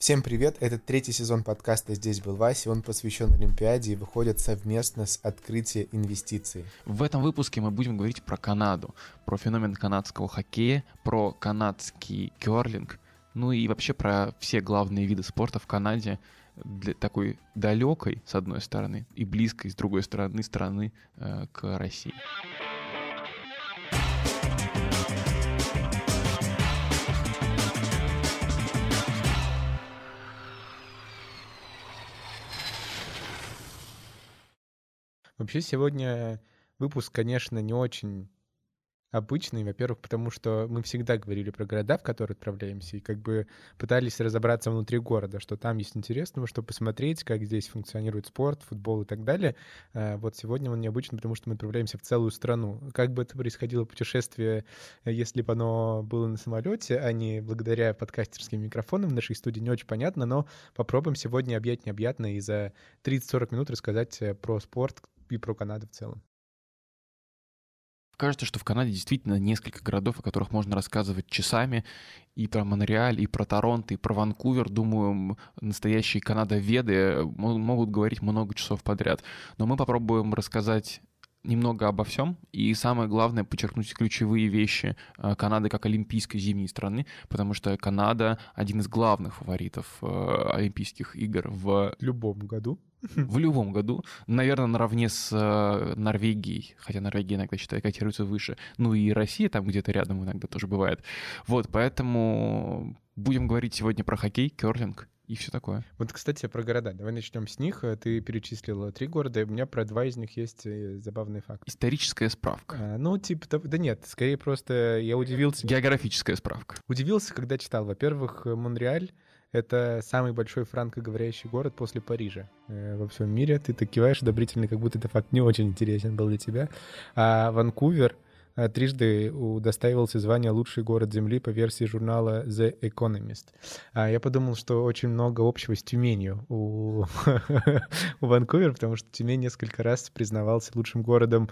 Всем привет! Это третий сезон подкаста «Здесь был Вася». Он посвящен Олимпиаде и выходит совместно с открытия инвестиций. В этом выпуске мы будем говорить про Канаду, про феномен канадского хоккея, про канадский керлинг, ну и вообще про все главные виды спорта в Канаде, для такой далекой, с одной стороны, и близкой, с другой стороны, страны э, к России. Вообще сегодня выпуск, конечно, не очень обычный, во-первых, потому что мы всегда говорили про города, в которые отправляемся, и как бы пытались разобраться внутри города, что там есть интересного, что посмотреть, как здесь функционирует спорт, футбол и так далее. А вот сегодня он необычный, потому что мы отправляемся в целую страну. Как бы это происходило путешествие, если бы оно было на самолете, а не благодаря подкастерским микрофонам в нашей студии, не очень понятно, но попробуем сегодня объять необъятно и за 30-40 минут рассказать э, про спорт, и про Канаду в целом. Кажется, что в Канаде действительно несколько городов, о которых можно рассказывать часами. И про Монреаль, и про Торонто, и про Ванкувер. Думаю, настоящие канадоведы могут говорить много часов подряд. Но мы попробуем рассказать немного обо всем, и самое главное подчеркнуть ключевые вещи э, Канады как олимпийской зимней страны, потому что Канада один из главных фаворитов э, Олимпийских игр в любом году. В любом году, наверное, наравне с э, Норвегией, хотя Норвегия иногда, считаю, котируется выше. Ну и Россия там где-то рядом иногда тоже бывает. Вот, поэтому будем говорить сегодня про хоккей, керлинг и все такое. Вот, кстати, про города. Давай начнем с них. Ты перечислил три города, и у меня про два из них есть э, забавный факт. Историческая справка. А, ну, типа, да, да нет, скорее просто я удивился. Географическая справка. Удивился, когда читал. Во-первых, Монреаль это самый большой франкоговорящий город после Парижа э, во всем мире. Ты так киваешь одобрительно, как будто этот факт не очень интересен был для тебя. А Ванкувер э, трижды удостаивался звания «Лучший город Земли» по версии журнала The Economist. А я подумал, что очень много общего с Тюменью у, у Ванкувера, потому что Тюмень несколько раз признавался лучшим городом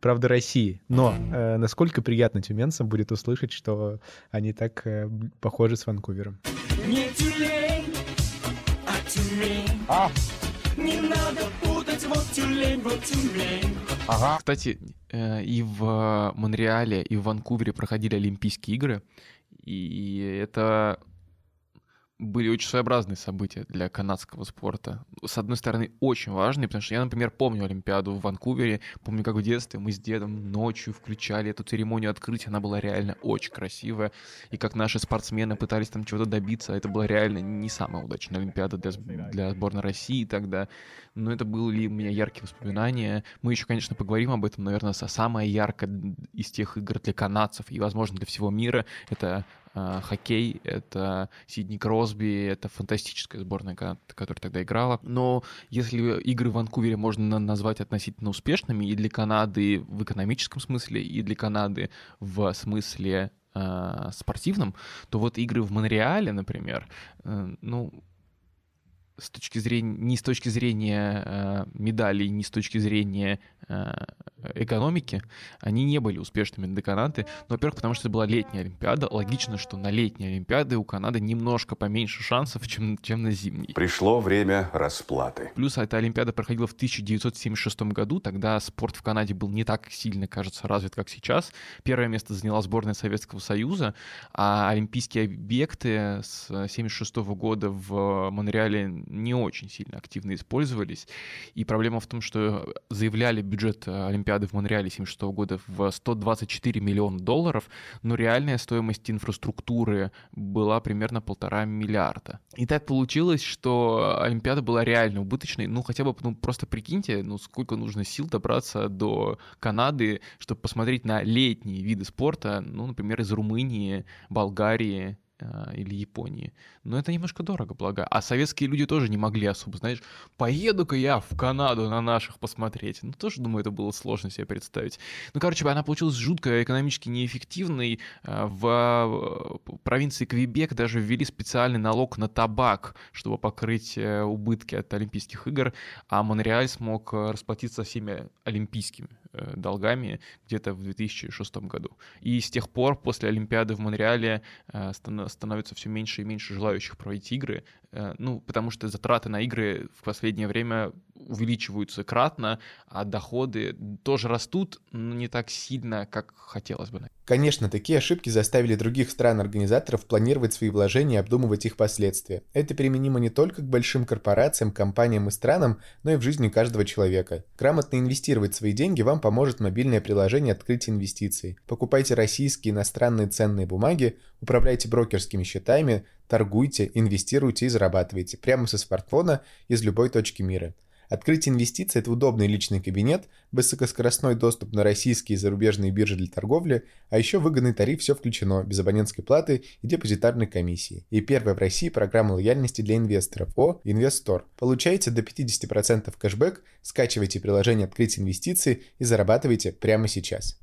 правда, России. Но э, насколько приятно тюменцам будет услышать, что они так э, похожи с Ванкувером. Не тюлень, а тюлень. А? Не надо путать, вот тюлень, вот тюлень. Ага. Кстати, э, и в Монреале, и в Ванкувере проходили Олимпийские игры, и это были очень своеобразные события для канадского спорта. С одной стороны, очень важные, потому что я, например, помню Олимпиаду в Ванкувере, помню, как в детстве мы с дедом ночью включали эту церемонию открытия, она была реально очень красивая, и как наши спортсмены пытались там чего-то добиться, это была реально не самая удачная Олимпиада для, для сборной России тогда, но это были у меня яркие воспоминания. Мы еще, конечно, поговорим об этом, наверное, самое яркое из тех игр для канадцев и, возможно, для всего мира, это хоккей, это Сидни Кросби, это фантастическая сборная, которая тогда играла. Но если игры в Ванкувере можно назвать относительно успешными и для Канады в экономическом смысле, и для Канады в смысле э, спортивном, то вот игры в Монреале, например, э, ну, с точки зрения, не с точки зрения э, медалей, не с точки зрения э, экономики, они не были успешными для Канады. Ну, во-первых, потому что это была летняя Олимпиада. Логично, что на летней Олимпиады у Канады немножко поменьше шансов, чем, чем на зимней. Пришло время расплаты. Плюс эта Олимпиада проходила в 1976 году. Тогда спорт в Канаде был не так сильно, кажется, развит, как сейчас. Первое место заняла сборная Советского Союза, а олимпийские объекты с 1976 года в Монреале не очень сильно активно использовались. И проблема в том, что заявляли бюджет Олимпиады в Монреале 76 года в 124 миллиона долларов, но реальная стоимость инфраструктуры была примерно полтора миллиарда. И так получилось, что Олимпиада была реально убыточной. Ну, хотя бы, ну, просто прикиньте, ну, сколько нужно сил добраться до Канады, чтобы посмотреть на летние виды спорта, ну, например, из Румынии, Болгарии, или Японии. Но это немножко дорого, благо. А советские люди тоже не могли особо, знаешь, поеду-ка я в Канаду на наших посмотреть. Ну, тоже, думаю, это было сложно себе представить. Ну, короче, она получилась жутко экономически неэффективной. А, в провинции Квебек даже ввели специальный налог на табак, чтобы покрыть э, убытки от Олимпийских игр, а Монреаль смог э, расплатиться всеми олимпийскими э, долгами где-то в 2006 году. И с тех пор, после Олимпиады в Монреале, э, становится все меньше и меньше желающих проводить игры, э, ну, потому что затраты на игры в последнее время увеличиваются кратно, а доходы тоже растут, но не так сильно, как хотелось бы. Конечно, такие ошибки заставили других стран-организаторов планировать свои вложения и обдумывать их последствия. Это применимо не только к большим корпорациям, компаниям и странам, но и в жизни каждого человека. Грамотно инвестировать свои деньги вам поможет мобильное приложение открытия инвестиций. Покупайте российские иностранные ценные бумаги, управляйте брокерскими счетами, торгуйте, инвестируйте и зарабатывайте прямо со смартфона из любой точки мира. Открытие инвестиций – это удобный личный кабинет, высокоскоростной доступ на российские и зарубежные биржи для торговли, а еще выгодный тариф «Все включено» без абонентской платы и депозитарной комиссии. И первая в России программа лояльности для инвесторов О Инвестор. Получайте до 50% кэшбэк, скачивайте приложение «Открытие инвестиций» и зарабатывайте прямо сейчас.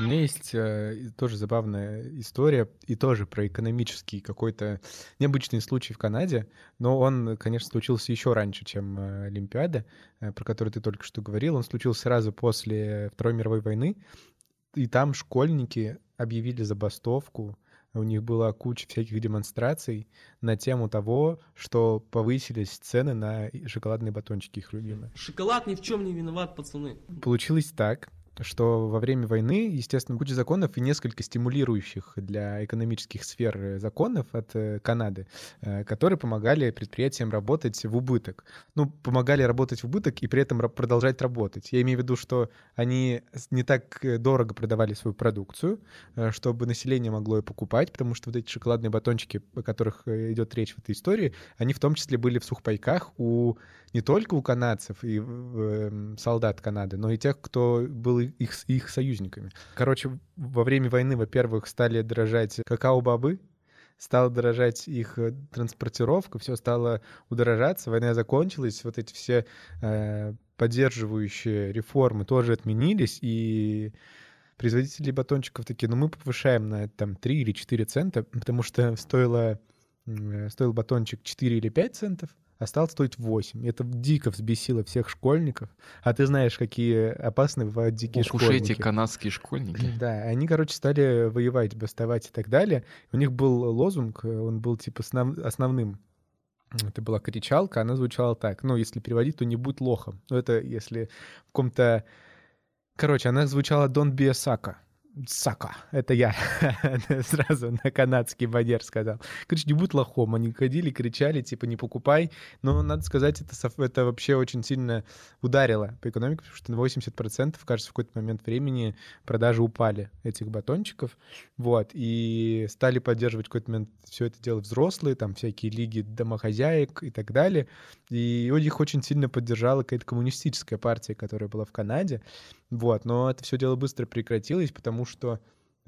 У меня есть э, тоже забавная история и тоже про экономический какой-то необычный случай в Канаде, но он, конечно, случился еще раньше, чем э, Олимпиада, э, про которую ты только что говорил. Он случился сразу после Второй мировой войны, и там школьники объявили забастовку, у них была куча всяких демонстраций на тему того, что повысились цены на шоколадные батончики их любимые. Шоколад ни в чем не виноват, пацаны. Получилось так, что во время войны, естественно, куча законов и несколько стимулирующих для экономических сфер э, законов от э, Канады, э, которые помогали предприятиям работать в убыток. Ну, помогали работать в убыток и при этом продолжать работать. Я имею в виду, что они не так дорого продавали свою продукцию, чтобы население могло ее покупать, потому что вот эти шоколадные батончики, о которых идет речь в этой истории, они в том числе были в сухпайках у не только у канадцев и э, солдат Канады, но и тех, кто был их, их союзниками. Короче, во время войны, во-первых, стали дорожать какао-бобы, стала дорожать их э, транспортировка, все стало удорожаться, война закончилась, вот эти все э, поддерживающие реформы тоже отменились, и производители батончиков такие, ну мы повышаем на там 3 или 4 цента, потому что стоило, э, стоил батончик 4 или 5 центов, а стал стоить 8. Это дико взбесило всех школьников. А ты знаешь, какие опасные бывают дикие Ох школьники. Уж эти канадские школьники. Да, они, короче, стали воевать, бастовать и так далее. У них был лозунг, он был типа основным. Это была кричалка, она звучала так. Ну, если переводить, то не будь лохом. Ну, это если в каком-то... Короче, она звучала «Don't be a sucker». Сака, это я сразу на канадский манер сказал. Короче, не будь лохом. Они ходили, кричали, типа, не покупай. Но, надо сказать, это, это вообще очень сильно ударило по экономике, потому что на 80%, кажется, в какой-то момент времени продажи упали этих батончиков. Вот. И стали поддерживать в какой-то момент все это дело взрослые, там всякие лиги домохозяек и так далее. И их очень сильно поддержала какая-то коммунистическая партия, которая была в Канаде. Вот, но это все дело быстро прекратилось, потому что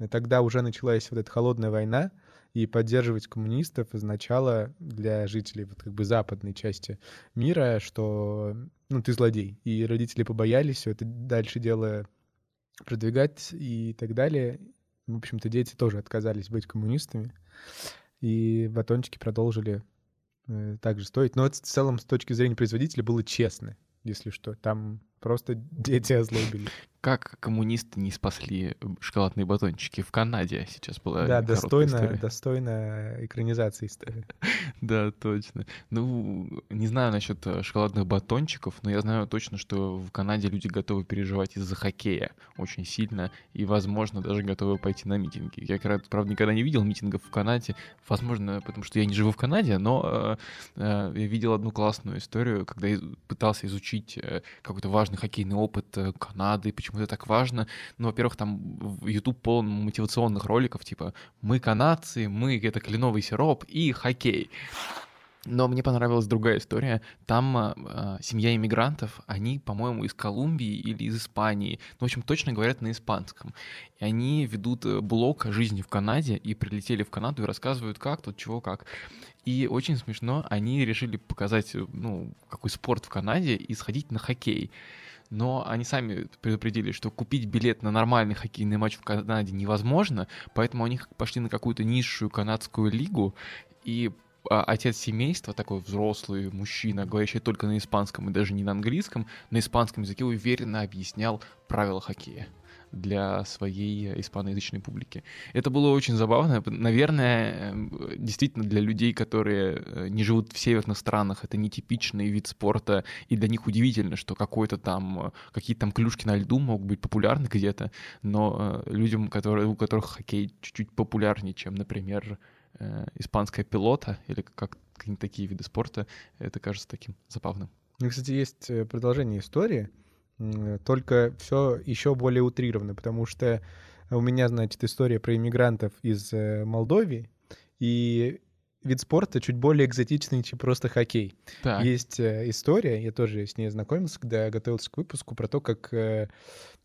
тогда уже началась вот эта холодная война, и поддерживать коммунистов означало для жителей вот как бы западной части мира, что ну ты злодей. И родители побоялись все это дальше дело продвигать и так далее. В общем-то, дети тоже отказались быть коммунистами, и батончики продолжили э, также стоить. Но это в целом с точки зрения производителя было честно, если что. Там Просто дети озлобили. Как коммунисты не спасли шоколадные батончики в Канаде сейчас была Да, достойно, достойно экранизации истории. Да, точно. Ну, не знаю насчет э, шоколадных батончиков, но я знаю точно, что в Канаде люди готовы переживать из-за хоккея очень сильно и, возможно, даже готовы пойти на митинги. Я, правда, никогда не видел митингов в Канаде, возможно, потому что я не живу в Канаде, но э, э, я видел одну классную историю, когда я пытался изучить э, какой-то важный важный хоккейный опыт э, Канады, почему это так важно. Ну, во-первых, там YouTube полон мотивационных роликов, типа «Мы канадцы, мы — это кленовый сироп и хоккей». Но мне понравилась другая история. Там э, семья иммигрантов, они, по-моему, из Колумбии или из Испании. Ну, в общем, точно говорят на испанском. И они ведут э, блог о жизни в Канаде и прилетели в Канаду и рассказывают, как тут, чего, как. И очень смешно, они решили показать, э, ну, какой спорт в Канаде и сходить на хоккей но они сами предупредили, что купить билет на нормальный хоккейный матч в Канаде невозможно, поэтому они пошли на какую-то низшую канадскую лигу, и отец семейства, такой взрослый мужчина, говорящий только на испанском и даже не на английском, на испанском языке уверенно объяснял правила хоккея для своей испаноязычной публики. Это было очень забавно. Наверное, действительно для людей, которые э, не живут в северных странах, это нетипичный вид спорта, и для них удивительно, что какой-то там, какие-то там клюшки на льду могут быть популярны где-то, но э, людям, которые, у которых хоккей чуть-чуть популярнее, чем, например, э, испанская пилота или как какие-нибудь такие виды спорта, это кажется таким забавным. Ну, кстати, есть продолжение истории — только все еще более утрировано, потому что у меня, значит, история про иммигрантов из э, Молдовии, и вид спорта чуть более экзотичный, чем просто хоккей. Так. Есть э, история, я тоже с ней знакомился, когда готовился к выпуску, про то, как э,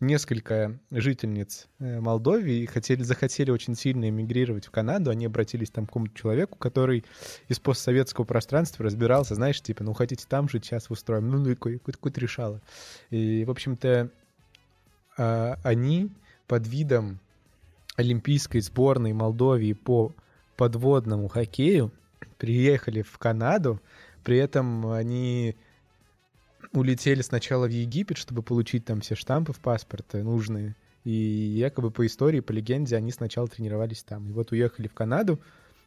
несколько жительниц э, Молдовии хотели, захотели очень сильно эмигрировать в Канаду. Они обратились там к какому-то человеку, который из постсоветского пространства разбирался, знаешь, типа, ну, хотите там жить, сейчас устроим. Ну, ну, какое-то решало. И, в общем-то, э, они под видом олимпийской сборной Молдовии по подводному хоккею, приехали в Канаду, при этом они улетели сначала в Египет, чтобы получить там все штампы в паспорте нужные, и якобы по истории, по легенде, они сначала тренировались там. И вот уехали в Канаду,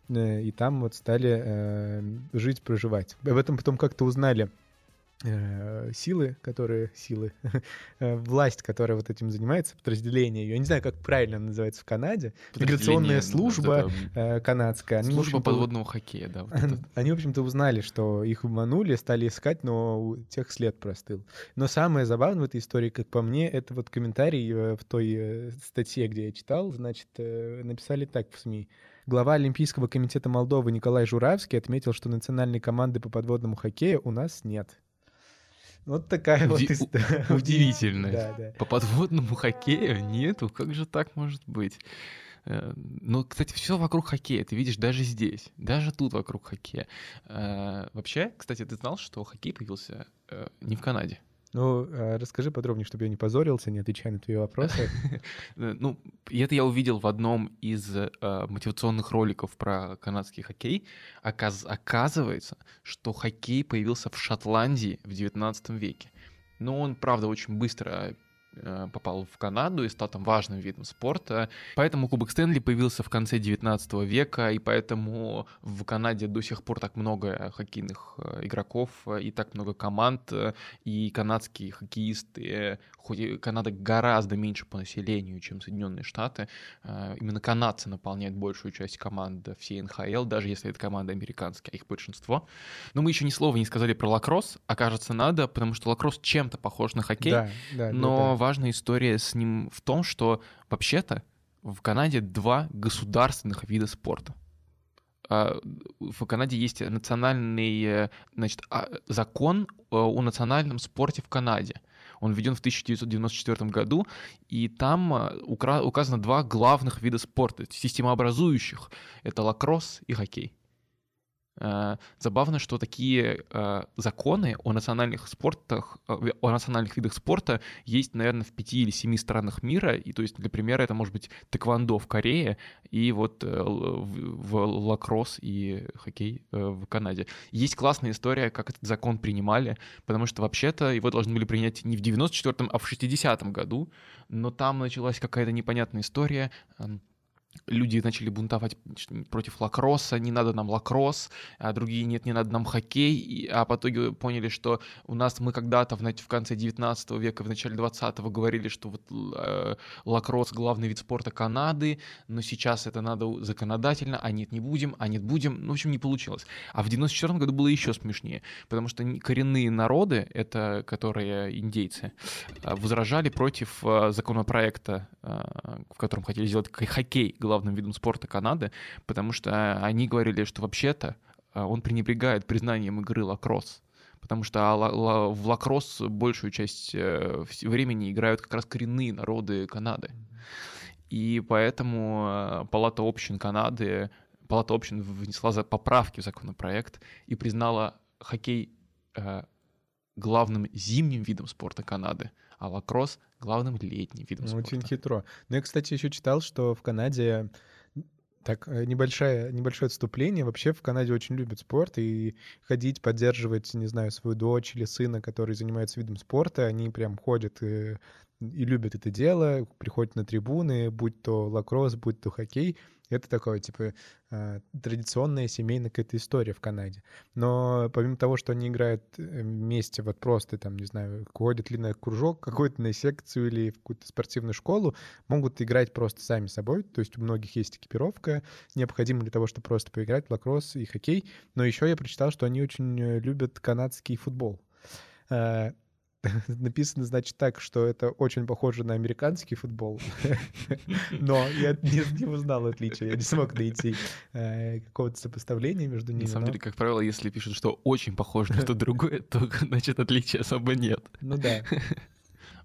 э, и там вот стали э, жить, проживать. Об этом потом как-то узнали силы, которые силы, э, власть, которая вот этим занимается, подразделение ее, я не знаю, как правильно называется в Канаде, миграционная служба это... канадская. Они, служба подводного хоккея, да. Вот они, в общем-то, узнали, что их обманули, стали искать, но у тех след простыл. Но самое забавное в этой истории, как по мне, это вот комментарий э, в той статье, где я читал, значит, написали так в СМИ. Глава Олимпийского комитета Молдовы Николай Журавский отметил, что национальной команды по подводному хоккею у нас нет. Вот такая Уди- вот история. Да, да. По подводному хоккею нету, как же так может быть? Э, Но, ну, кстати, все вокруг хоккея. Ты видишь, даже здесь, даже тут вокруг хоккея. Э, вообще, кстати, ты знал, что хоккей появился э, не в Канаде? Ну, а расскажи подробнее, чтобы я не позорился, не отвечая на твои вопросы. Ну, это я увидел в одном из э, мотивационных роликов про канадский хоккей. Оказывается, что хоккей появился в Шотландии в 19 веке. Но он, правда, очень быстро Э, попал в Канаду и стал там важным видом спорта. Поэтому Кубок Стэнли появился в конце 19 века, и поэтому в Канаде до сих пор так много хоккейных э, игроков и так много команд, и канадские хоккеисты, хоть и Канада гораздо меньше по населению, чем Соединенные Штаты, э, именно канадцы наполняют большую часть команд всей НХЛ, даже если это команда американская, а их большинство. Но мы еще ни слова не сказали про лакросс, а кажется надо, потому что лакросс чем-то похож на хоккей, да, да, но да, да важная история с ним в том, что вообще-то в Канаде два государственных вида спорта. А, в Канаде есть национальный значит, а, закон э, о национальном спорте в Канаде. Он введен в 1994 году, и там э, указано два главных вида спорта, системообразующих. Это лакросс и хоккей. Э, забавно, что такие э, законы о национальных спортах, э, о национальных видах спорта есть, наверное, в пяти или семи странах мира. И то есть, для примера, это может быть тэквондо в Корее и вот в лакросс и хоккей в Канаде. Есть классная история, как этот закон принимали, потому что вообще-то его должны были принять не в 94-м, а в 60-м году, но там началась какая-то непонятная история эм, люди начали бунтовать против лакросса, не надо нам лакросс, а другие нет, не надо нам хоккей, а по итоге поняли, что у нас мы когда-то в, в конце 19 века, в начале 20-го говорили, что вот э, лакросс главный вид спорта Канады, но сейчас это надо законодательно, а нет, не будем, а нет, будем, ну, в общем, не получилось. А в 94 году было еще смешнее, потому что коренные народы, это которые индейцы, э, возражали против э, законопроекта, э, в котором хотели сделать хоккей главным видом спорта Канады, потому что они говорили, что вообще-то а, он пренебрегает признанием игры лакросс потому что в лакросс большую часть э, времени играют как раз коренные народы Канады. И поэтому Палата общин Канады, Палата общин внесла поправки в законопроект и признала хоккей главным зимним видом спорта Канады, а лакросс — главным летним видом спорта. Очень хитро. Ну, я, кстати, еще читал, что в Канаде Так, э, небольшое, небольшое отступление. Вообще в Канаде очень любят спорт, и ходить, поддерживать, не знаю, свою дочь или сына, который занимается видом спорта, они прям ходят и, и любят это дело, приходят на трибуны, будь то лакросс, будь то хоккей — это такое, типа, а, традиционная семейная какая-то история в Канаде. Но помимо того, что они играют э, вместе, вот просто, там, не знаю, ходят ли на кружок какой-то, на секцию или в какую-то спортивную школу, могут играть просто сами собой. То есть у многих есть экипировка, необходимая для того, чтобы просто поиграть в лакросс и хоккей. Но еще я прочитал, что они очень э, любят канадский футбол. Написано, значит, так, что это очень похоже на американский футбол. Но я не, узнал отличия, я не смог найти э, какого-то сопоставления между ними. На самом деле, как правило, если пишут, что очень похоже на что другое, то, значит, отличия особо нет. Ну да.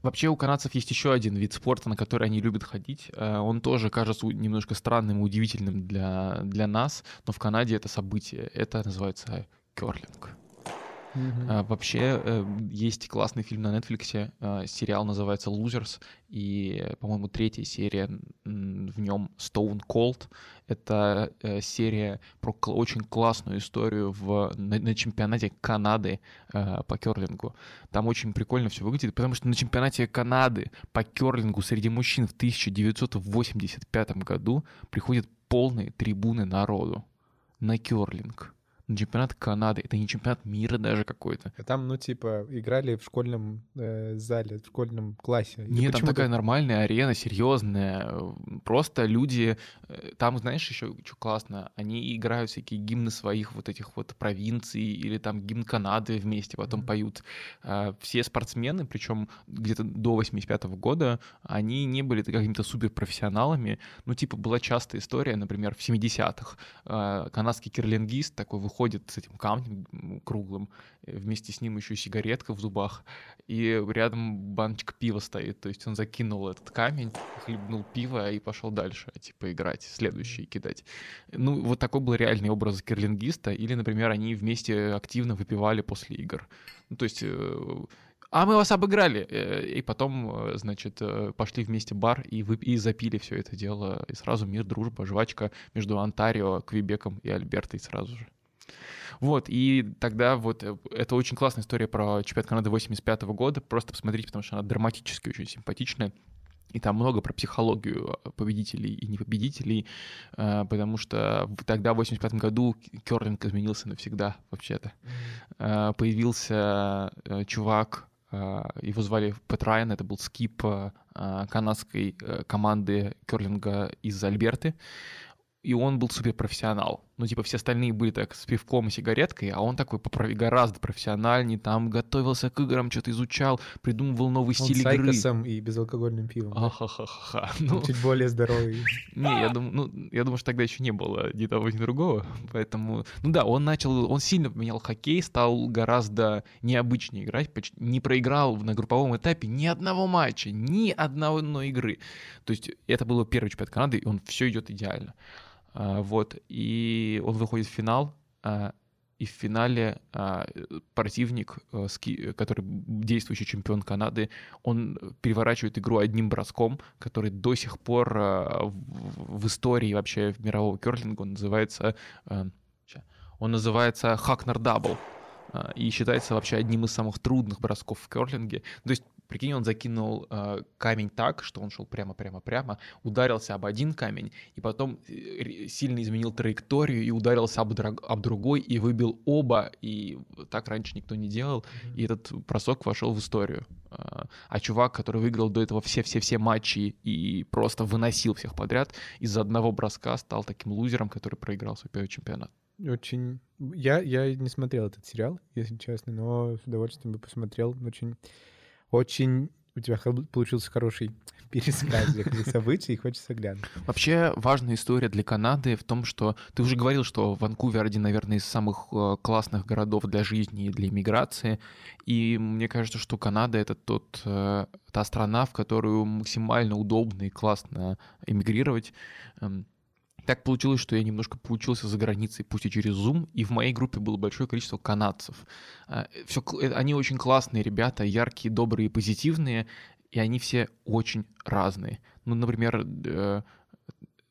Вообще у канадцев есть еще один вид спорта, на который они любят ходить. Э, он тоже кажется немножко странным и удивительным для, для нас, но в Канаде это событие. Это называется керлинг. Mm-hmm. Вообще э, есть классный фильм на Netflix, а, сериал называется Losers, и, по-моему, третья серия в нем Stone Cold. Это э, серия про очень классную историю в, на, на чемпионате Канады э, по керлингу. Там очень прикольно все выглядит, потому что на чемпионате Канады по керлингу среди мужчин в 1985 году приходят полные трибуны народу на керлинг чемпионат Канады, это не чемпионат мира даже какой-то. А там, ну, типа, играли в школьном э, зале, в школьном классе. Нет, там такая нормальная арена, серьезная. Просто люди... Э, там, знаешь, еще что классно, они играют всякие гимны своих вот этих вот провинций или там гимн Канады вместе потом mm-hmm. поют. А, все спортсмены, причем где-то до 85 -го года, они не были какими-то суперпрофессионалами. Ну, типа, была частая история, например, в 70-х. А, канадский кирлингист такой выходит ходит с этим камнем круглым, э, вместе с ним еще сигаретка в зубах, и рядом баночка пива стоит, то есть он закинул этот камень, хлебнул пиво и пошел дальше, типа играть, следующий кидать. Ну, вот такой был реальный образ кирлингиста, или, например, они вместе активно выпивали после игр. Ну, то есть э, а мы вас обыграли. Э, и потом, значит, пошли вместе в бар и, вы... и запили все это дело. И сразу мир, дружба, жвачка между Онтарио, Квебеком и Альбертой сразу же. Вот, и тогда вот э, это очень классная история про чемпионат Канады 85 года. Просто посмотрите, потому что она драматически очень симпатичная. И там много про психологию э, победителей и непобедителей, э, потому что тогда, в 85 году, керлинг изменился навсегда, вообще-то. Появился чувак, его звали Пэт Райан, это был скип канадской команды керлинга из Альберты и он был суперпрофессионал. Ну, типа, все остальные были так с пивком и сигареткой, а он такой гораздо профессиональнее, там готовился к играм, что-то изучал, придумывал новый он стиль с игры. с и безалкогольным пивом. Ахахаха. Ну, Чуть более здоровый. Не, я думаю, ну, я думаю, что тогда еще не было ни того, ни другого, поэтому... Ну да, он начал, он сильно поменял хоккей, стал гораздо необычнее играть, почти не проиграл на групповом этапе ни одного матча, ни одной игры. То есть это было первый чемпионат Канады, и он все идет идеально. А, вот, и он выходит в финал, а, и в финале а, противник, который действующий чемпион Канады, он переворачивает игру одним броском, который до сих пор в истории вообще мирового керлинга он называется, он называется Хакнер Дабл и считается вообще одним из самых трудных бросков в керлинге. То есть Прикинь, он закинул э, камень так, что он шел прямо-прямо-прямо, ударился об один камень, и потом э, сильно изменил траекторию и ударился об, дрог, об другой, и выбил оба, и так раньше никто не делал, mm-hmm. и этот бросок вошел в историю. А, а чувак, который выиграл до этого все-все-все матчи и просто выносил всех подряд, из-за одного броска стал таким лузером, который проиграл свой первый чемпионат. Очень... Я, я не смотрел этот сериал, если честно, но с удовольствием бы посмотрел. Очень очень у тебя получился хороший пересказ событий, и хочется глянуть. Вообще важная история для Канады в том, что ты уже говорил, что Ванкувер один, наверное, из самых э, классных городов для жизни и для иммиграции. И мне кажется, что Канада — это тот, э, та страна, в которую максимально удобно и классно эмигрировать. Так получилось, что я немножко поучился за границей, пусть и через Zoom, и в моей группе было большое количество канадцев. А, все, э, они очень классные ребята, яркие, добрые, позитивные, и они все очень разные. Ну, например, э,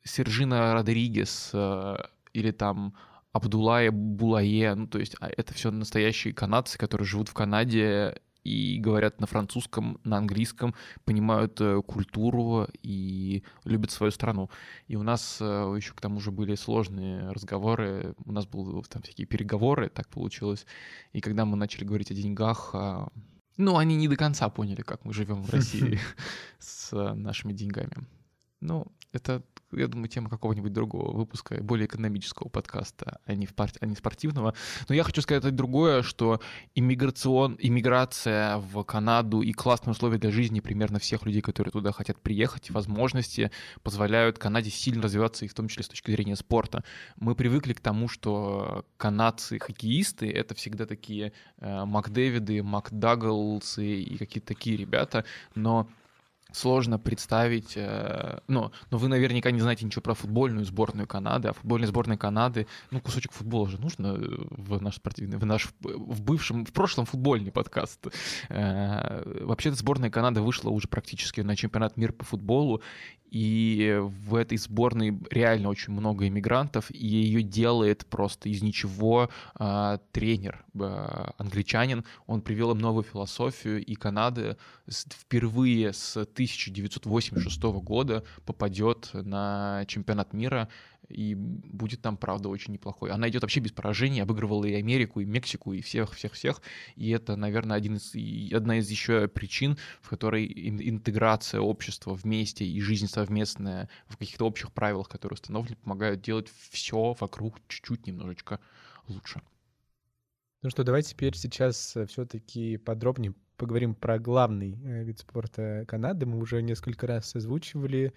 Сержина Родригес э, или там Абдулая Булае, ну, то есть а, это все настоящие канадцы, которые живут в Канаде и говорят на французском, на английском, понимают э, культуру и любят свою страну. И у нас э, еще к тому же были сложные разговоры, у нас были там всякие переговоры, так получилось. И когда мы начали говорить о деньгах, а, ну, они не до конца поняли, как мы живем в России с нашими деньгами. Ну, это я думаю, тема какого-нибудь другого выпуска, более экономического подкаста, а не, в пар... а не спортивного. Но я хочу сказать другое, что иммиграцион... иммиграция в Канаду и классные условия для жизни примерно всех людей, которые туда хотят приехать, возможности позволяют Канаде сильно развиваться, и в том числе с точки зрения спорта. Мы привыкли к тому, что канадцы-хоккеисты — это всегда такие э, Макдэвиды, Макдаглсы и какие-то такие ребята, но сложно представить, э, но, но вы наверняка не знаете ничего про футбольную сборную Канады, а футбольная сборная Канады, ну, кусочек футбола же нужно э, в наш спортивный, в наш, в бывшем, в прошлом футбольный подкаст. Э, вообще-то сборная Канады вышла уже практически на чемпионат мира по футболу, и в этой сборной реально очень много иммигрантов, и ее делает просто из ничего э, тренер, э, англичанин. Он привел им новую философию, и Канада впервые с 1986 года попадет на чемпионат мира и будет там, правда, очень неплохой. Она идет вообще без поражений, обыгрывала и Америку, и Мексику, и всех-всех-всех. И это, наверное, один из, одна из еще причин, в которой интеграция общества вместе и жизнь совместная в каких-то общих правилах, которые установлены, помогают делать все вокруг чуть-чуть немножечко лучше. Ну что, давайте теперь сейчас э, все-таки подробнее поговорим про главный э, вид спорта Канады. Мы уже несколько раз озвучивали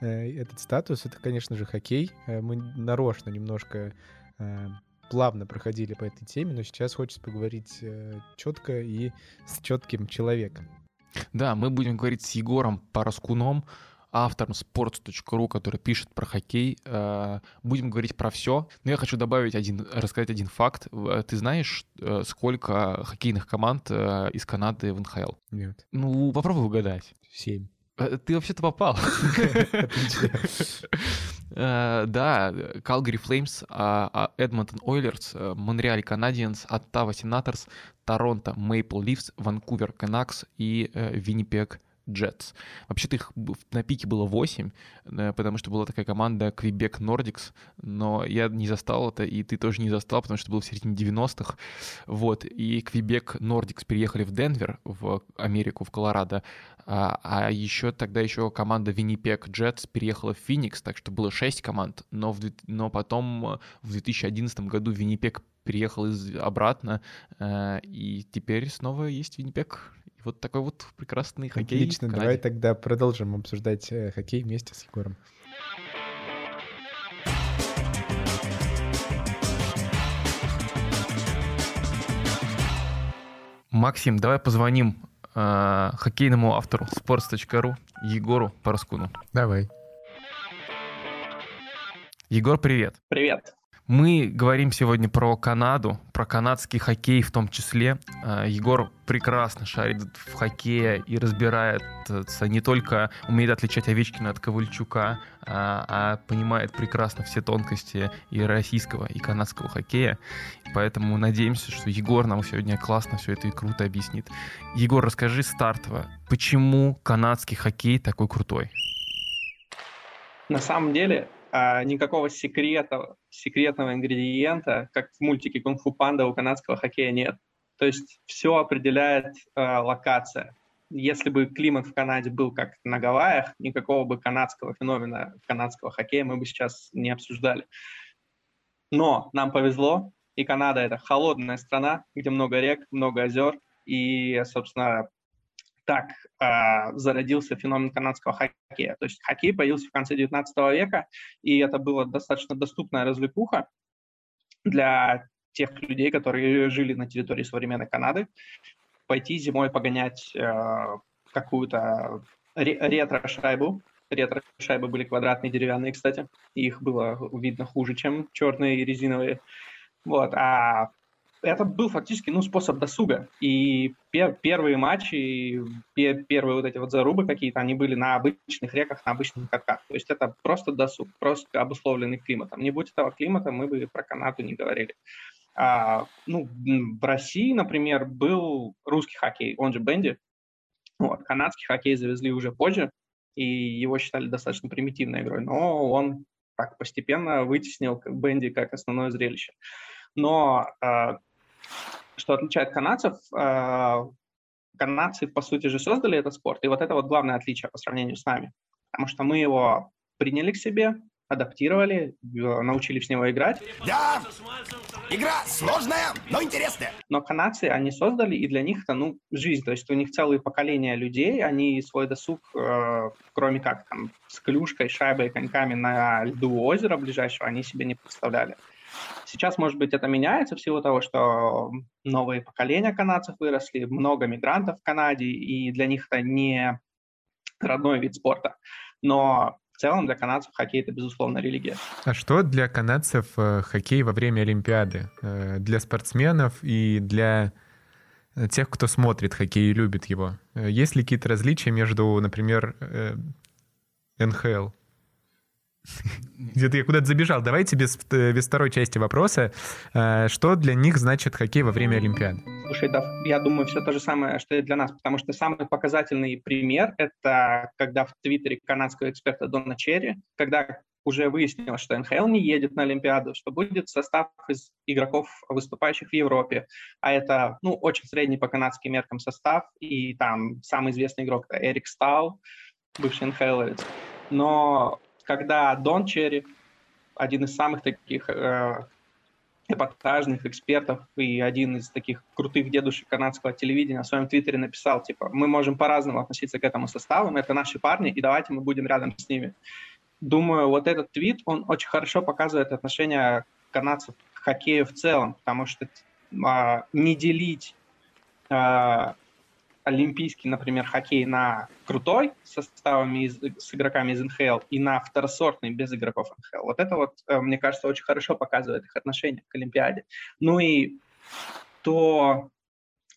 э, этот статус. Это, конечно же, хоккей. Э, мы нарочно немножко плавно проходили по этой теме, но сейчас хочется поговорить четко и с четким человеком. Да, мы будем говорить с Егором Пороскуном, автором sports.ru, который пишет про хоккей. Э, будем говорить про все. Но я хочу добавить один, рассказать один факт. Ты знаешь, э, сколько хоккейных команд э, из Канады в НХЛ? Нет. Ну, попробуй угадать. Семь. Ты вообще-то попал. Да, Calgary Flames, Edmonton Oilers, Монреаль Canadiens, Ottawa Senators, Торонто Maple Leafs, Ванкувер Canucks и Виннипег Jets. Вообще-то их на пике было 8, э, потому что была такая команда Quebec Nordics, но я не застал это, и ты тоже не застал, потому что было в середине 90-х. Вот, и Quebec Nordics переехали в Денвер, в Америку, в Колорадо, а, а еще тогда еще команда Winnipeg Jets переехала в Феникс, так что было 6 команд, но, в, но потом э, в 2011 году Winnipeg переехал из, обратно, э, и теперь снова есть Виннипек. Вот такой вот прекрасный хоккей. Отлично, давай тогда продолжим обсуждать э, хоккей вместе с Егором. Максим, давай позвоним э, хоккейному автору sports.ru Егору Пороскуну. Давай. Егор, привет. Привет. Мы говорим сегодня про Канаду, про канадский хоккей в том числе. А, Егор прекрасно шарит в хоккее и разбирается, не только умеет отличать Овечкина от Ковальчука, а, а понимает прекрасно все тонкости и российского, и канадского хоккея. Поэтому надеемся, что Егор нам сегодня классно все это и круто объяснит. Егор, расскажи стартово, почему канадский хоккей такой крутой? На самом деле, а, никакого секрета, секретного ингредиента, как в мультике «Кунг-фу панда» у канадского хоккея нет. То есть все определяет э, локация. Если бы климат в Канаде был как на Гавайях, никакого бы канадского феномена канадского хоккея мы бы сейчас не обсуждали. Но нам повезло, и Канада — это холодная страна, где много рек, много озер, и, собственно, так э, зародился феномен канадского хоккея. То есть хоккей появился в конце 19 века, и это была достаточно доступная развлекуха для тех людей, которые жили на территории современной Канады. Пойти зимой погонять э, какую-то ретро-шайбу. Ретро-шайбы были квадратные, деревянные, кстати. Их было видно хуже, чем черные и резиновые. Вот. А это был фактически ну, способ досуга. И пер, первые матчи, пер, первые вот эти вот зарубы какие-то, они были на обычных реках, на обычных катках. То есть это просто досуг, просто обусловленный климатом. Не будь этого климата, мы бы про Канаду не говорили. А, ну, в России, например, был русский хоккей, он же бенди. Вот, канадский хоккей завезли уже позже, и его считали достаточно примитивной игрой, но он так постепенно вытеснил бенди как основное зрелище. Но а, что отличает канадцев, а, канадцы, по сути же, создали этот спорт, и вот это вот главное отличие по сравнению с нами, потому что мы его приняли к себе, адаптировали, научили с него играть. Да, игра сложная, но интересная. Но канадцы, они создали, и для них это, ну, жизнь. То есть у них целые поколения людей, они свой досуг, э, кроме как там с клюшкой, шайбой, коньками на льду озера ближайшего, они себе не представляли. Сейчас, может быть, это меняется в силу того, что новые поколения канадцев выросли, много мигрантов в Канаде, и для них это не родной вид спорта. Но в целом для канадцев хоккей это, безусловно, религия. А что для канадцев э, хоккей во время Олимпиады? Э, для спортсменов и для э, тех, кто смотрит хоккей и любит его. Есть ли какие-то различия между, например, НХЛ где-то я куда-то забежал. Давайте без, э, без второй части вопроса. Э, что для них значит хоккей во время Олимпиады? Слушай, да, я думаю, все то же самое, что и для нас, потому что самый показательный пример — это когда в твиттере канадского эксперта Дона Черри, когда уже выяснилось, что НХЛ не едет на Олимпиаду, что будет состав из игроков, выступающих в Европе, а это, ну, очень средний по канадским меркам состав, и там самый известный игрок — это Эрик Стау, бывший НХЛовец. Но когда Дон Черри, один из самых таких э, эпатажных экспертов и один из таких крутых дедушек канадского телевидения в своем твиттере написал, типа, мы можем по-разному относиться к этому составу, но это наши парни, и давайте мы будем рядом с ними. Думаю, вот этот твит, он очень хорошо показывает отношение канадцев к хоккею в целом, потому что э, не делить э, олимпийский, например, хоккей на крутой с составами из, с игроками из НХЛ и на второсортный без игроков НХЛ. Вот это вот, э, мне кажется, очень хорошо показывает их отношение к Олимпиаде. Ну и то,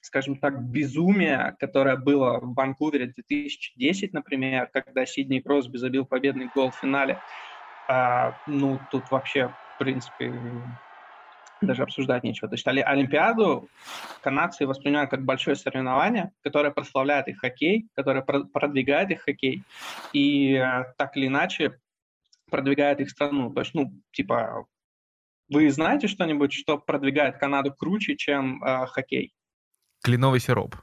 скажем так, безумие, которое было в Ванкувере 2010, например, когда Сидней Кросби забил победный гол в финале, а, ну, тут вообще, в принципе, даже обсуждать нечего. То есть Олимпиаду канадцы воспринимают как большое соревнование, которое прославляет их хоккей, которое продвигает их хоккей, и э, так или иначе продвигает их страну. То есть, ну, типа, вы знаете что-нибудь, что продвигает Канаду круче, чем э, хоккей? Кленовый сироп.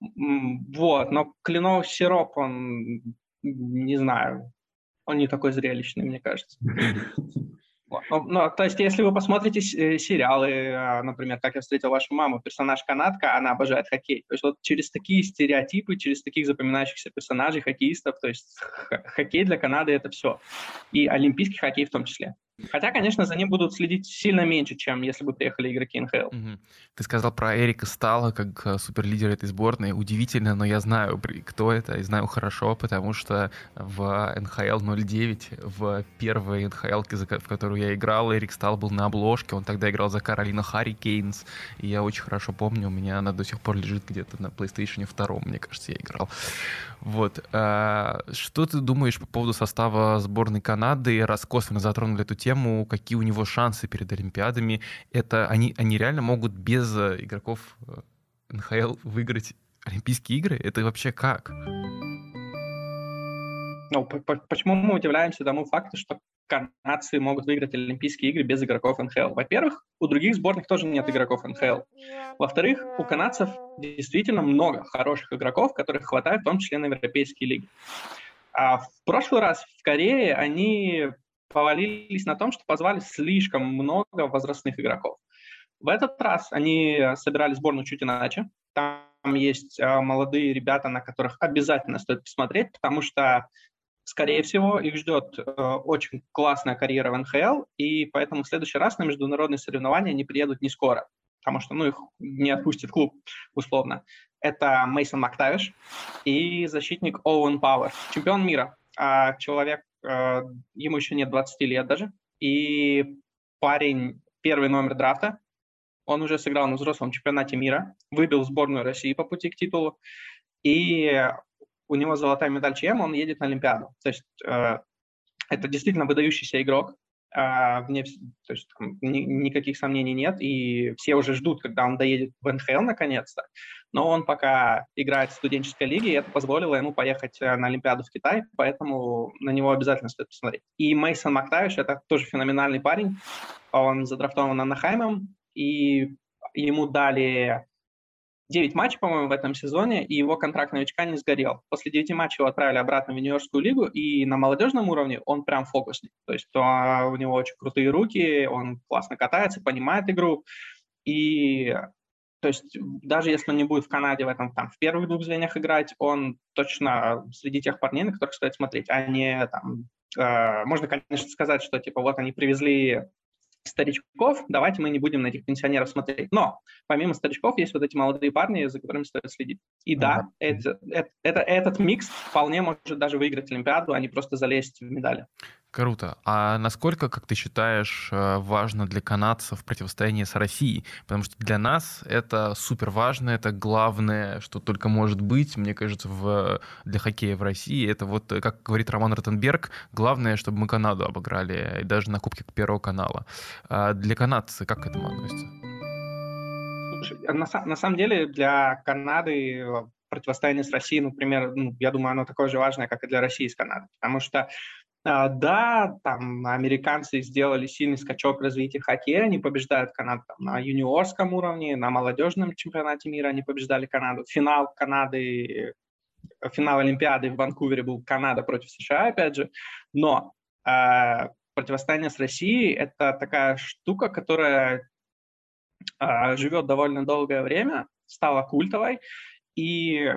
Вот, но кленовый сироп, он, не знаю, он не такой зрелищный, мне кажется. Ну, ну, то есть, если вы посмотрите э, сериалы, а, например, «Как я встретил вашу маму», персонаж канадка, она обожает хоккей. То есть вот через такие стереотипы, через таких запоминающихся персонажей, хоккеистов, то есть хоккей для Канады — это все. И олимпийский хоккей в том числе. Хотя, конечно, за ним будут следить сильно меньше, чем если бы приехали игроки НХЛ. Угу. Ты сказал про Эрика Стала как э, суперлидера этой сборной. Удивительно, но я знаю, кто это, и знаю хорошо, потому что в НХЛ 09, в первой НХЛ, в которую я играл, Эрик Стал был на обложке. Он тогда играл за Каролина Харри Кейнс. И я очень хорошо помню, у меня она до сих пор лежит где-то на PlayStation 2, мне кажется, я играл. Вот. А, что ты думаешь по поводу состава сборной Канады? Раз косвенно затронули эту тему, какие у него шансы перед Олимпиадами? Это они, они реально могут без э, игроков э, НХЛ выиграть Олимпийские игры? Это вообще как? Ну, почему мы удивляемся тому факту, что канадцы могут выиграть Олимпийские игры без игроков НХЛ? Во-первых, у других сборных тоже нет игроков НХЛ. Во-вторых, у канадцев действительно много хороших игроков, которых хватает в том числе на европейские лиги. А в прошлый раз в Корее они повалились на том, что позвали слишком много возрастных игроков. В этот раз они собирали сборную чуть иначе. Там есть а, молодые ребята, на которых обязательно стоит посмотреть, потому что скорее всего, их ждет э, очень классная карьера в НХЛ, и поэтому в следующий раз на международные соревнования они приедут не скоро, потому что ну, их не отпустит клуб, условно. Это Мейсон Мактавиш и защитник Оуэн Пауэр, чемпион мира. А человек, э, ему еще нет 20 лет даже, и парень первый номер драфта, Он уже сыграл на взрослом чемпионате мира, выбил сборную России по пути к титулу, и у него золотая медаль ЧМ, он едет на Олимпиаду. То есть э, это действительно выдающийся игрок, а, вне, то есть там, ни, никаких сомнений нет, и все уже ждут, когда он доедет в НХЛ наконец-то, но он пока играет в студенческой лиге, и это позволило ему поехать э, на Олимпиаду в Китай, поэтому на него обязательно стоит посмотреть. И Мейсон Мактавиш — это тоже феноменальный парень, он задрафтован Анахаймом, и ему дали 9 матчей, по-моему, в этом сезоне, и его контракт новичка не сгорел. После 9 матчей его отправили обратно в юниорскую лигу, и на молодежном уровне он прям фокусник. То есть а, у него очень крутые руки, он классно катается, понимает игру. И то есть даже если он не будет в Канаде в этом там в первых двух звеньях играть, он точно среди тех парней, на которых стоит смотреть, а не там э, можно, конечно, сказать, что типа вот они привезли старичков, давайте мы не будем на этих пенсионеров смотреть. Но помимо старичков есть вот эти молодые парни, за которыми стоит следить. И да, это, это, это, этот микс вполне может даже выиграть Олимпиаду, а не просто залезть в медали. Круто. А насколько, как ты считаешь, э, важно для канадцев противостояние с Россией? Потому что для нас это супер важно, это главное, что только может быть, мне кажется, в, для хоккея в России. Это вот, как говорит Роман Ротенберг, главное, чтобы мы Канаду обыграли, и даже на Кубке Первого канала. А для канадцев как к этому относится? Слушай, на, на самом деле для Канады противостояние с Россией, например, ну, я думаю, оно такое же важное, как и для России с Канадой. Потому что а, да, там американцы сделали сильный скачок в развитии хоккея, они побеждают Канаду там, на юниорском уровне, на молодежном чемпионате мира они побеждали Канаду. Финал Канады, финал Олимпиады в Ванкувере был Канада против США, опять же. Но противостояние с Россией – это такая штука, которая э, живет довольно долгое время, стала культовой, и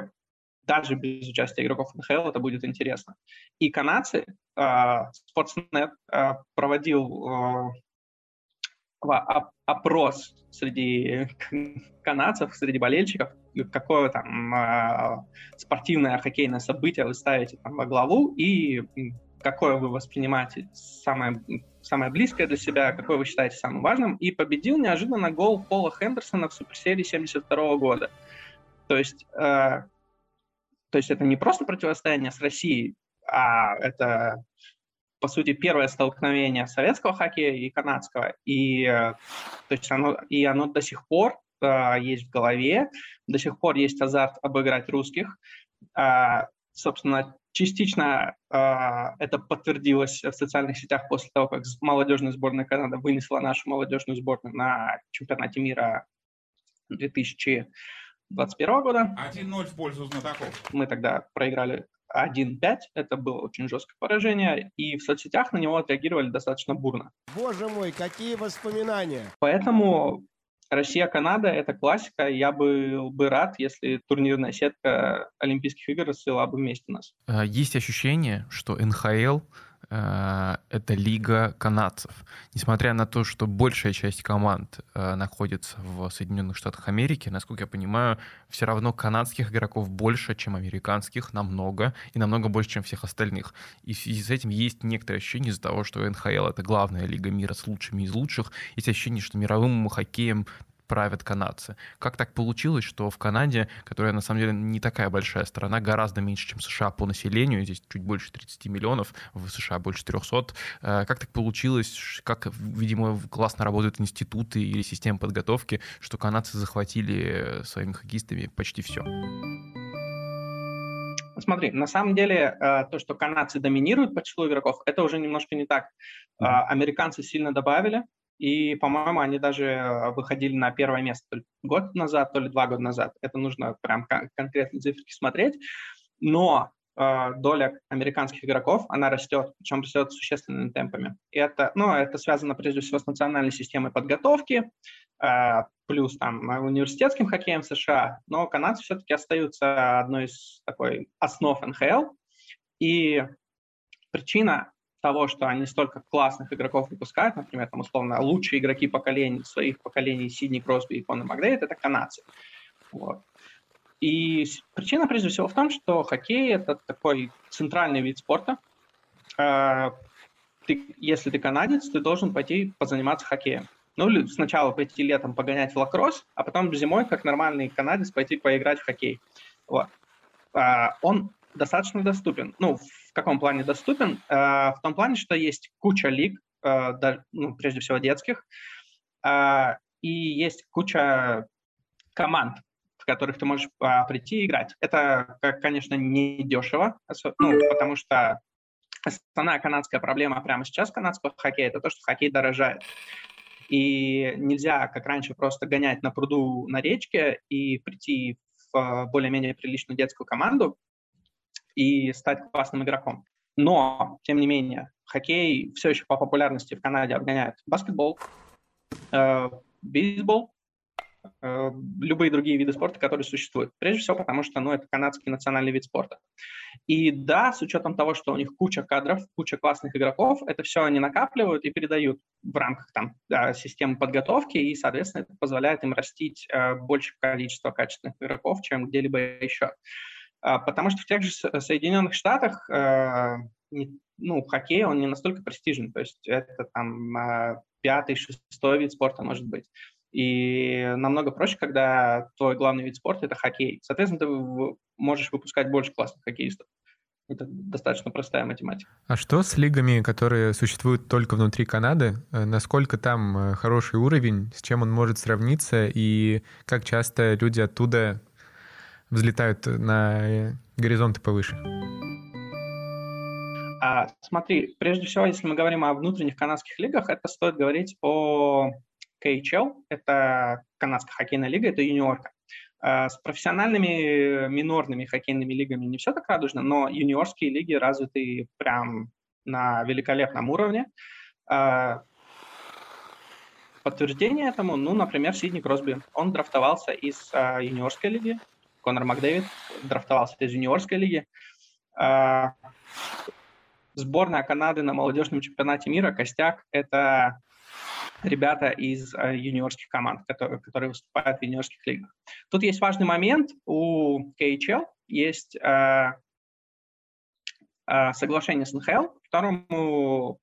даже без участия игроков НХЛ это будет интересно. И канадцы, э, Sportsnet э, проводил опрос среди канадцев, среди болельщиков, какое там спортивное хоккейное событие вы ставите там во главу и какое вы воспринимаете самое, самое близкое для себя, какое вы считаете самым важным. И победил неожиданно гол Пола Хендерсона в суперсерии 72 года. То есть э, то есть это не просто противостояние с Россией, а это, по сути, первое столкновение советского хоккея и канадского. И, э, то есть оно, и оно до сих пор э, есть в голове, до сих пор есть азарт обыграть русских. Э, собственно, частично э, это подтвердилось в социальных сетях после того, как молодежная сборная Канады вынесла нашу молодежную сборную на чемпионате мира 2000 2021 года. 1-0 в пользу знатоков. Мы тогда проиграли 1-5. Это было очень жесткое поражение. И в соцсетях на него отреагировали достаточно бурно. Боже мой, какие воспоминания! Поэтому Россия-Канада — это классика. Я был бы рад, если турнирная сетка Олимпийских игр расцвела бы вместе нас. А, есть ощущение, что НХЛ это лига канадцев. Несмотря на то, что большая часть команд э, находится в Соединенных Штатах Америки, насколько я понимаю, все равно канадских игроков больше, чем американских, намного, и намного больше, чем всех остальных. И в связи с этим есть некоторое ощущение из-за того, что НХЛ — это главная лига мира с лучшими из лучших, есть ощущение, что мировым хоккеем правят канадцы. Как так получилось, что в Канаде, которая на самом деле не такая большая страна, гораздо меньше, чем США по населению, здесь чуть больше 30 миллионов, в США больше 300, э, как так получилось, как, видимо, классно работают институты или система подготовки, что канадцы захватили своими хоккеистами почти все? Смотри, на самом деле э, то, что канадцы доминируют по числу игроков, это уже немножко не так. Э, американцы сильно добавили, и, по-моему, они даже выходили на первое место то ли год назад, то ли два года назад. Это нужно прям конкретно цифры смотреть. Но э, доля американских игроков, она растет, причем растет существенными темпами. И это, ну, это связано прежде всего с национальной системой подготовки, э, плюс там университетским хоккеем США, но канадцы все-таки остаются одной из такой основ НХЛ. И причина того, что они столько классных игроков выпускают, например, там, условно, лучшие игроки поколений, своих поколений Сидни Кросби и Конор Макдейт, это канадцы. Вот. И причина, прежде всего, в том, что хоккей – это такой центральный вид спорта. Э, ты, если ты канадец, ты должен пойти позаниматься хоккеем. Ну, сначала пойти летом погонять в лакросс, а потом зимой, как нормальный канадец, пойти поиграть в хоккей. Вот. А, он достаточно доступен. Ну, в каком плане доступен? А, в том плане, что есть куча лиг, а, ну, прежде всего детских, и есть куча команд, в которых ты можешь прийти и играть. Это, конечно, не дешево, ну, потому что основная канадская проблема прямо сейчас канадского хоккея – это то, что хоккей дорожает. И нельзя, как раньше, просто гонять на пруду на речке и прийти в более-менее приличную детскую команду и стать классным игроком. Но, тем не менее, хоккей все еще по популярности в Канаде обгоняет баскетбол, э, бейсбол, Э, любые другие виды спорта, которые существуют. Прежде всего потому, что ну, это канадский национальный вид спорта. И да, с учетом того, что у них куча кадров, куча классных игроков, это все они накапливают и передают в рамках там, да, системы подготовки, и, соответственно, это позволяет им растить э, большее количество качественных игроков, чем где-либо еще. Э, потому что в тех же Соединенных Штатах э, ну, хоккей, он не настолько престижен, то есть это там э, пятый, шестой вид спорта может быть. И намного проще, когда твой главный вид спорта – это хоккей. Соответственно, ты можешь выпускать больше классных хоккеистов. Это достаточно простая математика. А что с лигами, которые существуют только внутри Канады? Э, насколько там хороший уровень, с чем он может сравниться, и как часто люди оттуда взлетают на горизонты повыше? А, смотри, прежде всего, если мы говорим о внутренних канадских лигах, это стоит говорить о KHL, это канадская хоккейная лига, это юниорка. А, с профессиональными минорными хоккейными лигами не все так радужно, но юниорские лиги развиты прям на великолепном уровне. А, подтверждение этому, ну, например, Сидни Кросби. Он драфтовался из а, юниорской лиги. Конор Макдэвид драфтовался из юниорской лиги. Сборная Канады на молодежном чемпионате мира, костяк, это ребята из э, юниорских команд, которые, которые выступают в юниорских лигах. Тут есть важный момент. У KHL есть э, соглашение с НХЛ, которому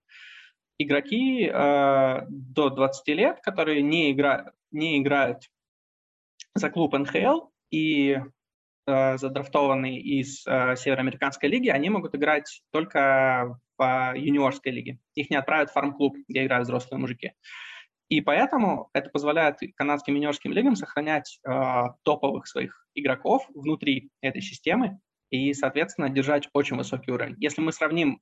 игроки до 20 лет, которые не, игра, не играют за клуб НХЛ и э, задрафтованные из э, Североамериканской лиги, они могут играть только в юниорской лиге. Их не отправят в фарм-клуб, где играют взрослые мужики. И поэтому это позволяет канадским юниорским лигам сохранять э, топовых своих игроков внутри этой системы и, соответственно, держать очень высокий уровень. Если мы сравним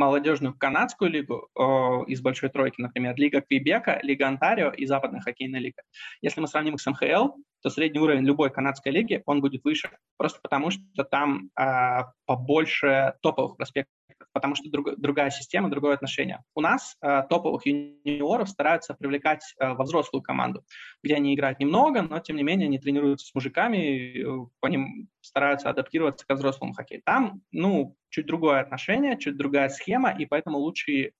молодежную канадскую лигу э, из большой тройки, например, Лига Квебека, Лига Онтарио и Западная хоккейная лига. Если мы сравним их с МХЛ, то средний уровень любой канадской лиги, он будет выше, просто потому что там э, побольше топовых проспектов потому что друг, другая система, другое отношение. У нас э, топовых юниоров стараются привлекать э, во взрослую команду, где они играют немного, но тем не менее они тренируются с мужиками, э, по ним стараются адаптироваться к взрослому хоккею. Там, ну, чуть другое отношение, чуть другая схема, и поэтому лучшие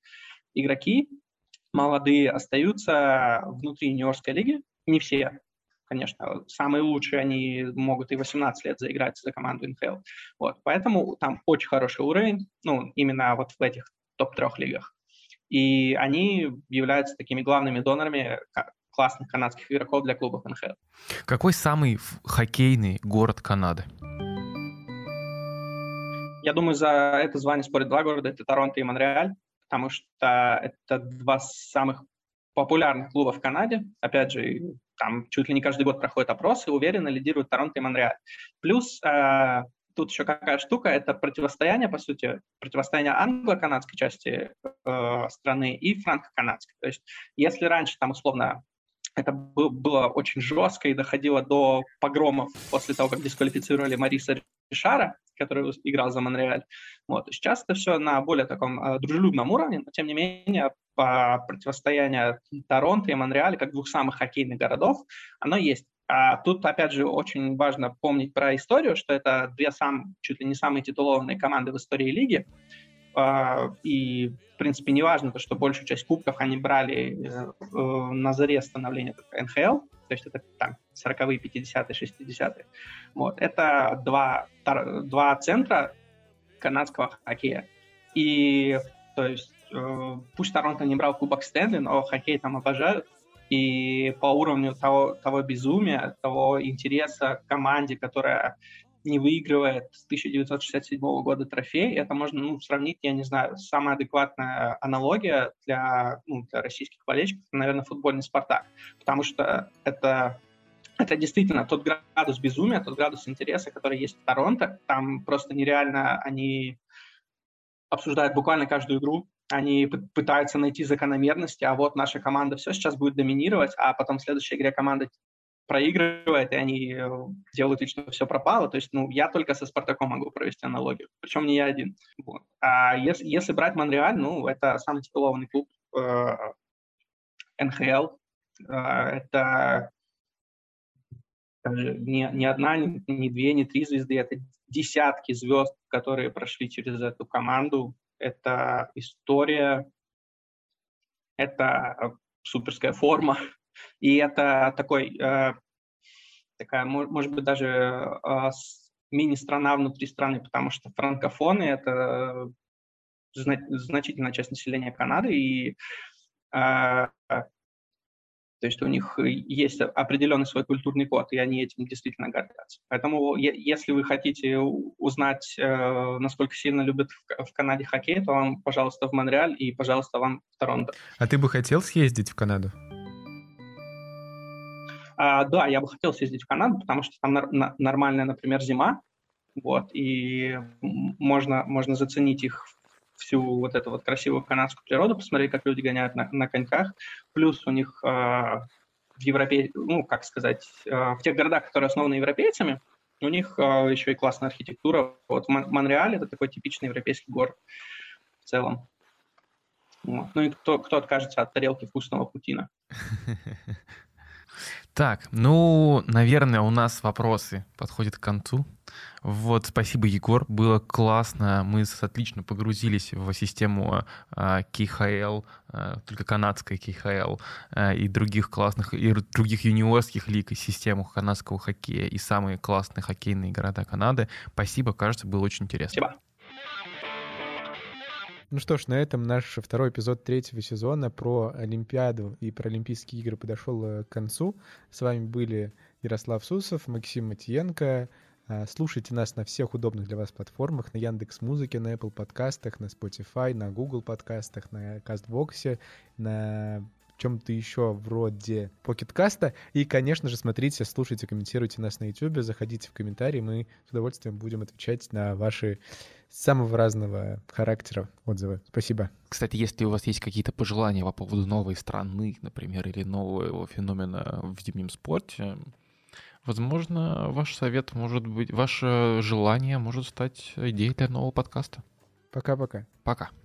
игроки молодые остаются внутри юниорской лиги. Не все, конечно, самые лучшие, они могут и 18 лет заиграть за команду НХЛ. Вот, поэтому там очень хороший уровень, ну, именно вот в этих топ-трех лигах. И они являются такими главными донорами классных канадских игроков для клубов НХЛ. Какой самый хоккейный город Канады? Я думаю, за это звание спорят два города, это Торонто и Монреаль, потому что это два самых популярных клубов в Канаде. Опять же, там чуть ли не каждый год проходят опросы, уверенно лидируют Торонто и Монреаль. Плюс э, тут еще какая штука, это противостояние, по сути, противостояние англо-канадской части э, страны и франко-канадской. То есть если раньше там условно это было очень жестко и доходило до погромов после того, как дисквалифицировали Мариса Ришара, который играл за Монреаль. Вот. Сейчас это все на более таком э, дружелюбном уровне, но тем не менее по противостоянию Торонто и Монреаля как двух самых хоккейных городов, оно есть. А тут, опять же, очень важно помнить про историю, что это две сам, чуть ли не самые титулованные команды в истории лиги. Uh, и, в принципе, не важно, то, что большую часть кубков они брали uh, uh, на заре становления НХЛ, то есть это там 40-е, 50-е, 60-е. Вот. Это два, два центра канадского хоккея. И, то есть, Э, пусть Торонто не брал Кубок Стэнли, но хоккей там обожают. И по уровню того, того безумия, того интереса к команде, которая не выигрывает с 1967 года трофей, это можно ну, сравнить, я не знаю, самая адекватная аналогия для, ну, для российских болельщиков, наверное, футбольный «Спартак», потому что это это действительно тот градус безумия, тот градус интереса, который есть в Торонто. Там просто нереально они обсуждают буквально каждую игру, они пытаются найти закономерности, а вот наша команда все сейчас будет доминировать, а потом в следующей игре команда проигрывает, и они э, делают вид, что все пропало. То есть, ну, я только со Спартаком могу провести аналогию, причем не я один. Вот. А если, если брать Монреаль, ну, это самый титулованный клуб э, НХЛ. Э, это не, не одна, не, не две, не три звезды, это десятки звезд, которые прошли через эту команду. Это история, это суперская форма, и это такой, э, такая, может быть, даже э, мини-страна внутри страны, потому что франкофоны — это значительная часть населения Канады, и э, то есть у них есть определенный свой культурный код, и они этим действительно гордятся. Поэтому если вы хотите узнать, насколько сильно любят в Канаде хоккей, то вам, пожалуйста, в Монреаль и, пожалуйста, вам в Торонто. А ты бы хотел съездить в Канаду? А, да, я бы хотел съездить в Канаду, потому что там нар- нормальная, например, зима, вот, и можно, можно заценить их всю вот эту вот красивую канадскую природу, посмотреть, как люди гоняют на, на коньках. Плюс у них э, в Европе, ну, как сказать, э, в тех городах, которые основаны европейцами, у них э, еще и классная архитектура. Вот Мон- Монреаль это такой типичный европейский город в целом. Вот. Ну и кто, кто откажется от тарелки вкусного путина? Так, ну, наверное, у нас вопросы подходят к концу. Вот, спасибо, Егор, было классно. Мы отлично погрузились в систему КХЛ, э, только канадской КХЛ, и других классных, и других юниорских лиг, и систему канадского хоккея, и самые классные хоккейные города Канады. Спасибо, кажется, было очень интересно. Спасибо. Ну что ж, на этом наш второй эпизод третьего сезона про Олимпиаду и про Олимпийские игры подошел э, к концу. С вами были Ярослав Сусов, Максим Матиенко. А, слушайте нас на всех удобных для вас платформах, на Яндекс Музыке, на Apple подкастах, на Spotify, на Google подкастах, на Кастбоксе, на чем-то еще вроде покеткаста. И, конечно же, смотрите, слушайте, комментируйте нас на YouTube, заходите в комментарии, мы с удовольствием будем отвечать на ваши самого разного характера отзывы. Спасибо. Кстати, если у вас есть какие-то пожелания по поводу новой страны, например, или нового феномена в зимнем спорте, возможно, ваш совет может быть, ваше желание может стать идеей для нового подкаста. Пока-пока. Пока. -пока. Пока.